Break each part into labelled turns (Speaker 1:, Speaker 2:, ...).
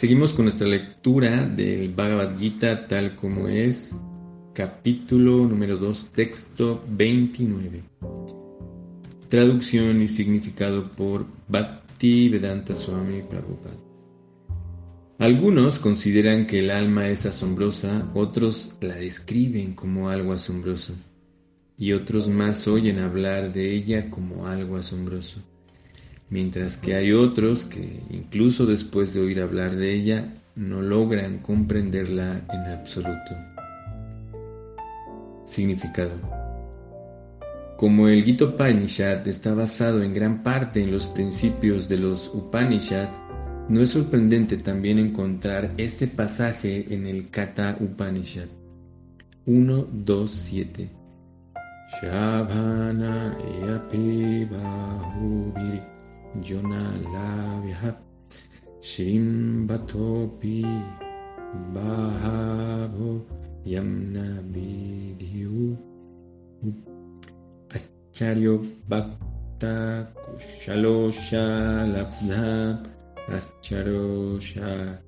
Speaker 1: Seguimos con nuestra lectura del Bhagavad Gita tal como es, capítulo número 2, texto 29. Traducción y significado por Bhakti Vedanta Swami Prabhupada. Algunos consideran que el alma es asombrosa, otros la describen como algo asombroso, y otros más oyen hablar de ella como algo asombroso, mientras que hay otros que, incluso después de oír hablar de ella, no logran comprenderla en absoluto. Significado como el Gita Upanishad está basado en gran parte en los principios de los Upanishads, no es sorprendente también encontrar este pasaje en el Kata Upanishad 1.2.7. Shabhana Jonalavyah Shrimbathopi Bahavo Yamna Bidhiu Acharyo Bhakta Kushalosha Labdha Ascharosha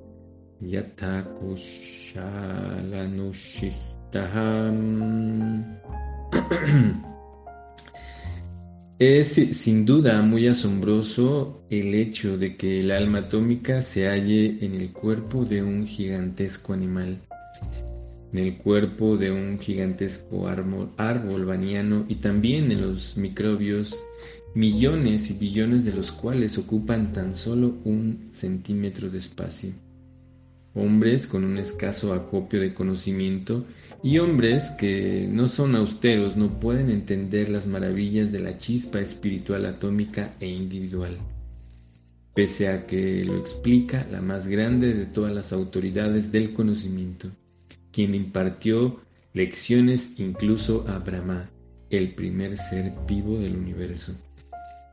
Speaker 1: Yatha Kushalanushistaha Es sin duda muy asombroso el hecho de que el alma atómica se halle en el cuerpo de un gigantesco animal en el cuerpo de un gigantesco árbol, árbol baniano y también en los microbios, millones y billones de los cuales ocupan tan solo un centímetro de espacio. Hombres con un escaso acopio de conocimiento y hombres que no son austeros no pueden entender las maravillas de la chispa espiritual atómica e individual, pese a que lo explica la más grande de todas las autoridades del conocimiento quien impartió lecciones incluso a Brahma, el primer ser vivo del universo.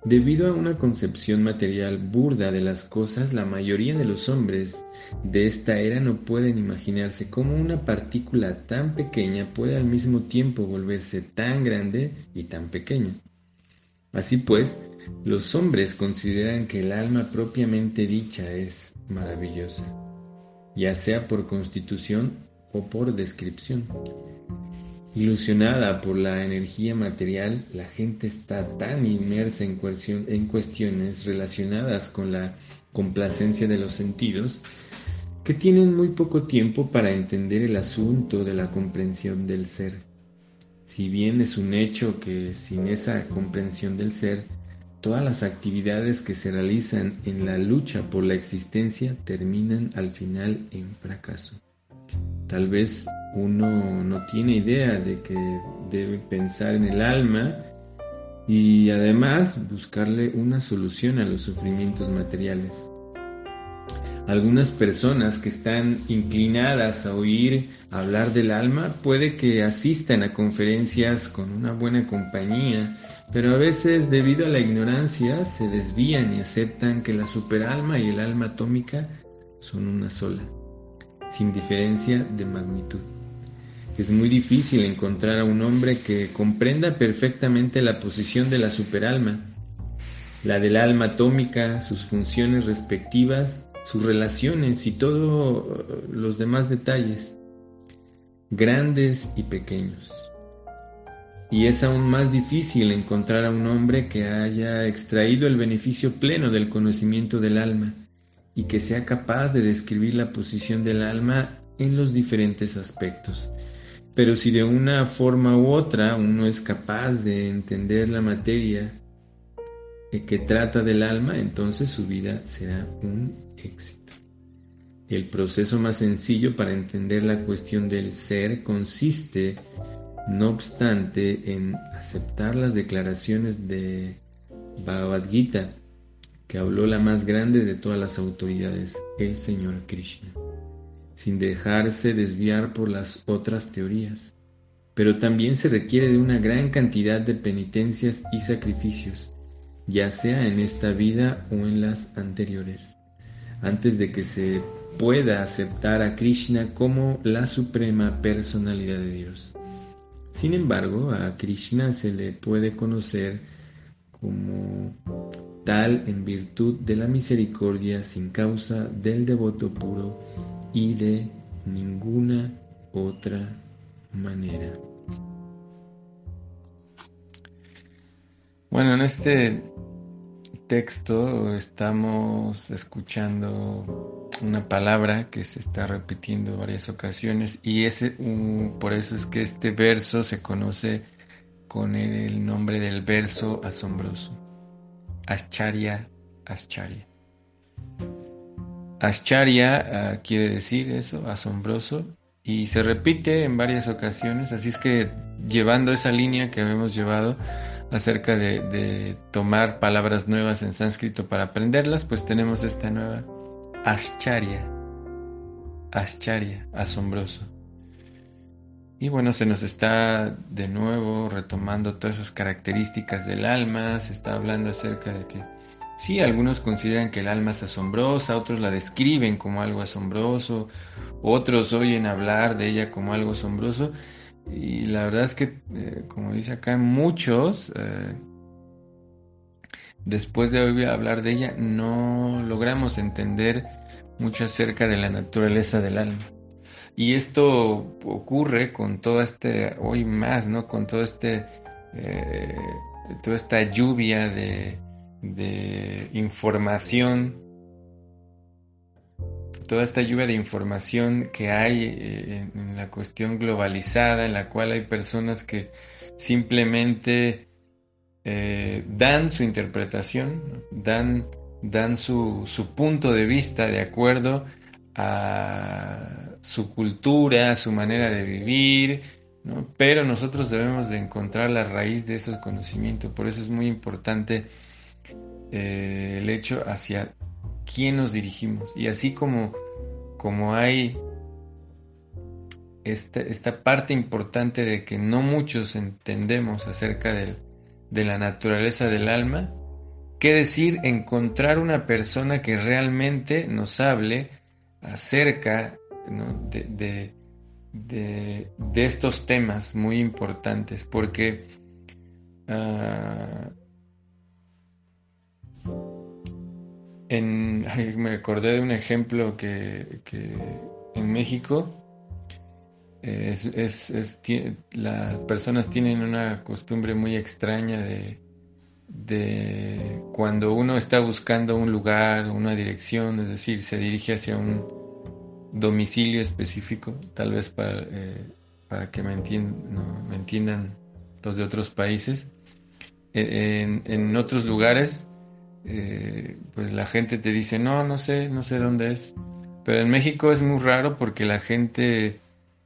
Speaker 1: Debido a una concepción material burda de las cosas, la mayoría de los hombres de esta era no pueden imaginarse cómo una partícula tan pequeña puede al mismo tiempo volverse tan grande y tan pequeña. Así pues, los hombres consideran que el alma propiamente dicha es maravillosa, ya sea por constitución o por descripción. Ilusionada por la energía material, la gente está tan inmersa en, cuestiones relacionadas con la complacencia de los sentidos que tienen muy poco tiempo para entender el asunto de la comprensión del ser. Si bien es un hecho que sin esa comprensión del ser, todas las actividades que se realizan en la lucha por la existencia terminan al final en fracaso. Tal vez uno no tiene idea de que debe pensar en el alma y además buscarle una solución a los sufrimientos materiales. Algunas personas que están inclinadas a oír hablar del alma puede que asistan a conferencias con una buena compañía, pero a veces debido a la ignorancia se desvían y aceptan que la superalma y el alma atómica son una sola sin diferencia de magnitud. Es muy difícil encontrar a un hombre que comprenda perfectamente la posición de la superalma, la del alma atómica, sus funciones respectivas, sus relaciones y todos los demás detalles, grandes y pequeños. Y es aún más difícil encontrar a un hombre que haya extraído el beneficio pleno del conocimiento del alma y que sea capaz de describir la posición del alma en los diferentes aspectos. Pero si de una forma u otra uno es capaz de entender la materia que trata del alma, entonces su vida será un éxito. El proceso más sencillo para entender la cuestión del ser consiste, no obstante, en aceptar las declaraciones de Bhagavad Gita que habló la más grande de todas las autoridades, el Señor Krishna, sin dejarse desviar por las otras teorías. Pero también se requiere de una gran cantidad de penitencias y sacrificios, ya sea en esta vida o en las anteriores, antes de que se pueda aceptar a Krishna como la suprema personalidad de Dios. Sin embargo, a Krishna se le puede conocer como tal en virtud de la misericordia sin causa del devoto puro y de ninguna otra manera. Bueno, en este texto estamos escuchando una palabra que se está repitiendo varias ocasiones y ese por eso es que este verso se conoce con el nombre del verso asombroso. Ascharya, Ascharya. Ascharya ah, quiere decir eso, asombroso, y se repite en varias ocasiones, así es que llevando esa línea que hemos llevado, acerca de, tomar palabras nuevas en sánscrito para aprenderlas, pues tenemos esta nueva ascharya, ascharya, asombroso. Y bueno, se nos está de nuevo retomando todas esas características del alma, se está hablando acerca de que sí, algunos consideran que el alma es asombrosa, otros la describen como algo asombroso, otros oyen hablar de ella como algo asombroso, y la verdad es que, eh, como dice acá, muchos, eh, después de hablar de ella, no logramos entender mucho acerca de la naturaleza del alma. Y esto ocurre con todo este, hoy más, ¿no? Con todo este, eh, toda esta lluvia de, de información. Toda esta lluvia de información que hay eh, en, la cuestión globalizada, en la cual hay personas que simplemente eh, dan su interpretación, dan, dan su, punto de vista de acuerdo a su cultura, a su manera de vivir, pero nosotros debemos de encontrar la raíz de esos conocimientos, por eso es muy importante eh, el hecho hacia quién nos dirigimos. Y así como, como hay esta, esta, parte importante de que no muchos entendemos acerca de la naturaleza del alma, ¿qué decir encontrar una persona que realmente nos hable acerca de, de, estos temas muy importantes? Porque ah, me acordé de un ejemplo que, en México las personas tienen una costumbre muy extraña de, cuando uno está buscando un lugar, una dirección, es decir, se dirige hacia un domicilio específico, tal vez para, eh, que me, me, entiendan los de otros países. En, en otros lugares eh, pues la gente te dice, no, no sé, no sé dónde es. Pero en México es muy raro porque la gente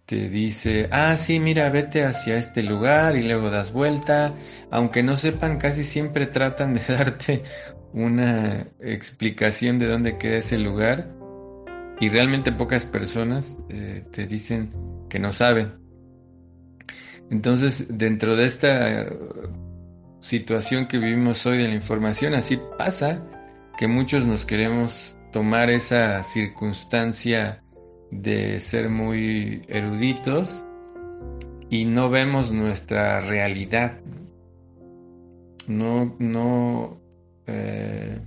Speaker 1: te dice, ah, sí, mira, vete hacia este lugar y luego das vuelta. Aunque no sepan, casi siempre tratan de darte una explicación de dónde queda ese lugar. Y realmente pocas personas eh, te dicen que no saben. Entonces, dentro de esta situación que vivimos hoy de la información, así pasa que muchos nos queremos tomar esa circunstancia de ser muy eruditos y no vemos nuestra realidad. No, no, eh,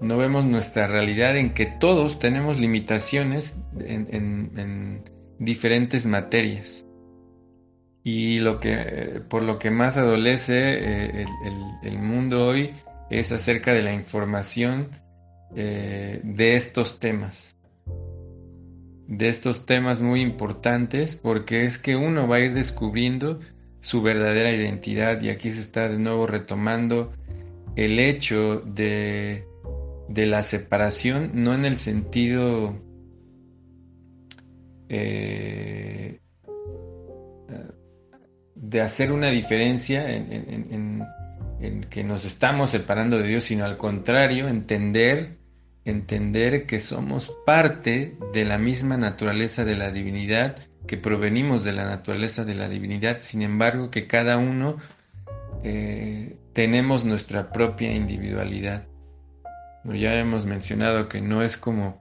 Speaker 1: no vemos nuestra realidad en que todos tenemos limitaciones en diferentes materias y lo que por lo que más adolece eh, el, mundo hoy es acerca de la información eh, de estos temas. De estos temas muy importantes porque es que uno va a ir descubriendo su verdadera identidad y aquí se está de nuevo retomando el hecho de, de la separación no en el sentido eh, de hacer una diferencia en, que nos estamos separando de Dios, sino al contrario, entender, entender que somos parte de la misma naturaleza de la divinidad, que provenimos de la naturaleza de la divinidad, sin embargo que cada uno eh, tenemos nuestra propia individualidad. Ya hemos mencionado que no es como,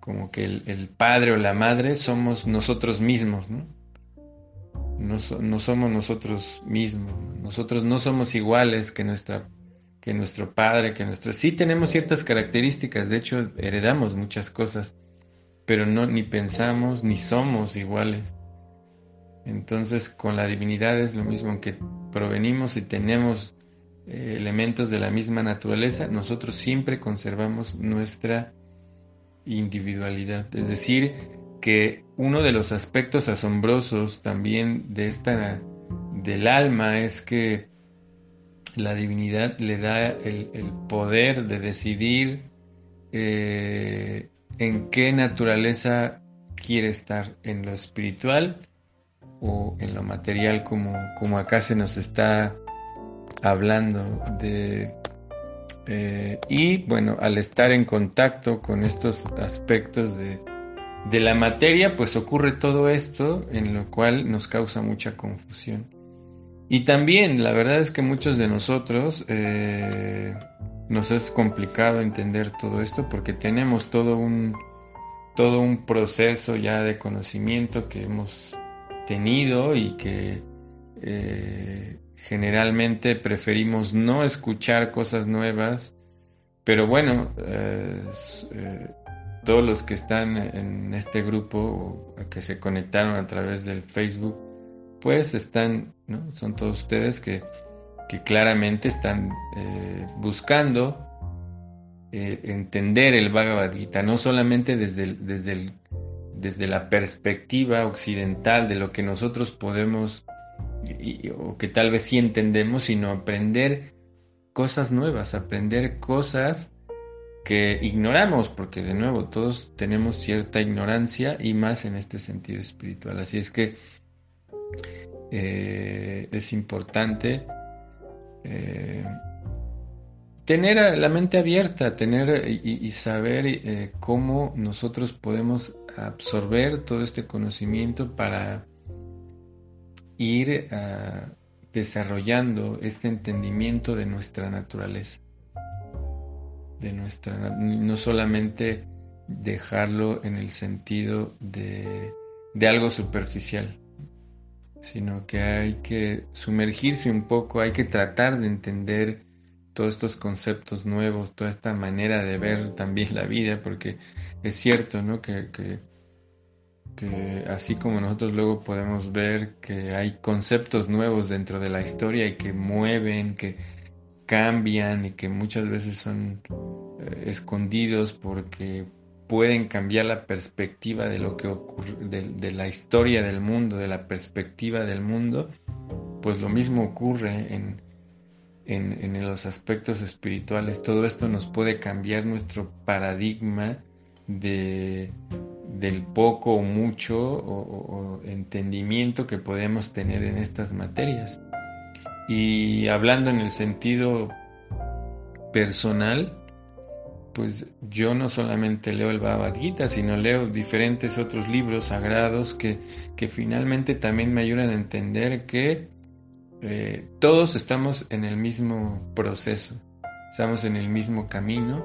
Speaker 1: como que el, el padre o la madre somos nosotros mismos, ¿no? No, somos nosotros mismos, nosotros no somos iguales que nuestra, que nuestro padre, que nuestro... Sí tenemos ciertas características, de hecho heredamos muchas cosas, pero no ni pensamos ni somos iguales. Entonces con la divinidad es lo mismo, que provenimos y tenemos eh, elementos de la misma naturaleza, nosotros siempre conservamos nuestra individualidad. Es decir, que uno de los aspectos asombrosos también de esta del alma es que la divinidad le da el, poder de decidir eh, en qué naturaleza quiere estar, en lo espiritual o en lo material, como, como acá se nos está hablando de... Eh, y bueno, al estar en contacto con estos aspectos de, de la materia, pues ocurre todo esto en lo cual nos causa mucha confusión. Y también, la verdad es que muchos de nosotros eh, nos es complicado entender todo esto porque tenemos todo un, todo un proceso ya de conocimiento que hemos tenido y que eh, generalmente preferimos no escuchar cosas nuevas, pero bueno, eh, todos los que están en este grupo o que se conectaron a través del Facebook, pues están, ¿no? Son todos ustedes que, claramente están eh, buscando eh, entender el Bhagavad Gita, no solamente desde, desde, desde la perspectiva occidental de lo que nosotros podemos o que tal vez sí entendemos, sino aprender cosas nuevas, aprender cosas que ignoramos, porque de nuevo todos tenemos cierta ignorancia y más en este sentido espiritual. Así es que eh, es importante eh, tener la mente abierta, tener y, saber eh, cómo nosotros podemos absorber todo este conocimiento para ir ah, desarrollando este entendimiento de nuestra naturaleza, de nuestra no solamente dejarlo en el sentido de algo superficial sino que hay que sumergirse un poco, hay que tratar de entender todos estos conceptos nuevos, toda esta manera de ver también la vida, porque es cierto, ¿no? Que, que, así como nosotros luego podemos ver que hay conceptos nuevos dentro de la historia y que mueven, que cambian y que muchas veces son eh, escondidos porque pueden cambiar la perspectiva de lo que ocurre, de, la historia del mundo, de la perspectiva del mundo, pues lo mismo ocurre en, en, los aspectos espirituales. Todo esto nos puede cambiar nuestro paradigma de, del poco o mucho o entendimiento que podemos tener en estas materias. Y hablando en el sentido personal, pues yo no solamente leo el Bhagavad Gita, sino leo diferentes otros libros sagrados que, que finalmente también me ayudan a entender que eh, todos estamos en el mismo proceso, estamos en el mismo camino.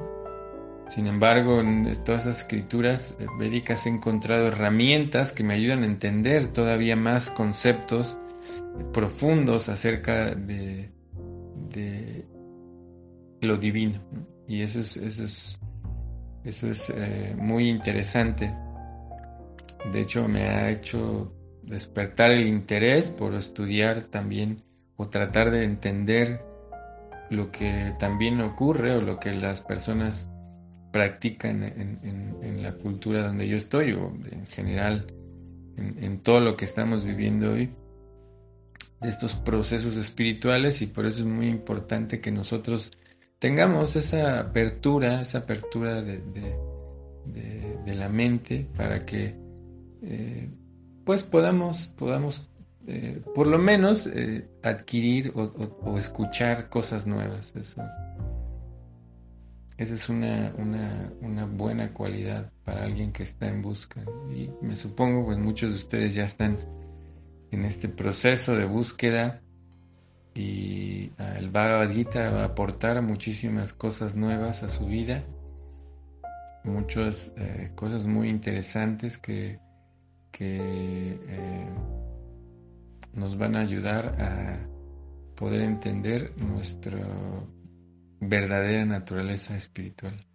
Speaker 1: Sin embargo, en todas esas escrituras eh, védicas he encontrado herramientas que me ayudan a entender todavía más conceptos profundos acerca de, de lo divino. Y eso es, eso es, eso es eh, muy interesante. De hecho, me ha hecho despertar el interés por estudiar también o tratar de entender lo que también ocurre o lo que las personas practican en, la cultura donde yo estoy o en general en, en, todo lo que estamos viviendo hoy de estos procesos espirituales y por eso es muy importante que nosotros tengamos esa apertura, esa apertura de, la mente para que eh, pues podamos, podamos eh, por lo menos eh, adquirir o, escuchar cosas nuevas. Eso, esa es una, una, buena cualidad para alguien que está en busca. Y me supongo, pues muchos de ustedes ya están en este proceso de búsqueda y ah, el Bhagavad Gita va a aportar muchísimas cosas nuevas a su vida, muchas eh, cosas muy interesantes que, eh, nos van a ayudar a poder entender nuestro verdadera naturaleza espiritual.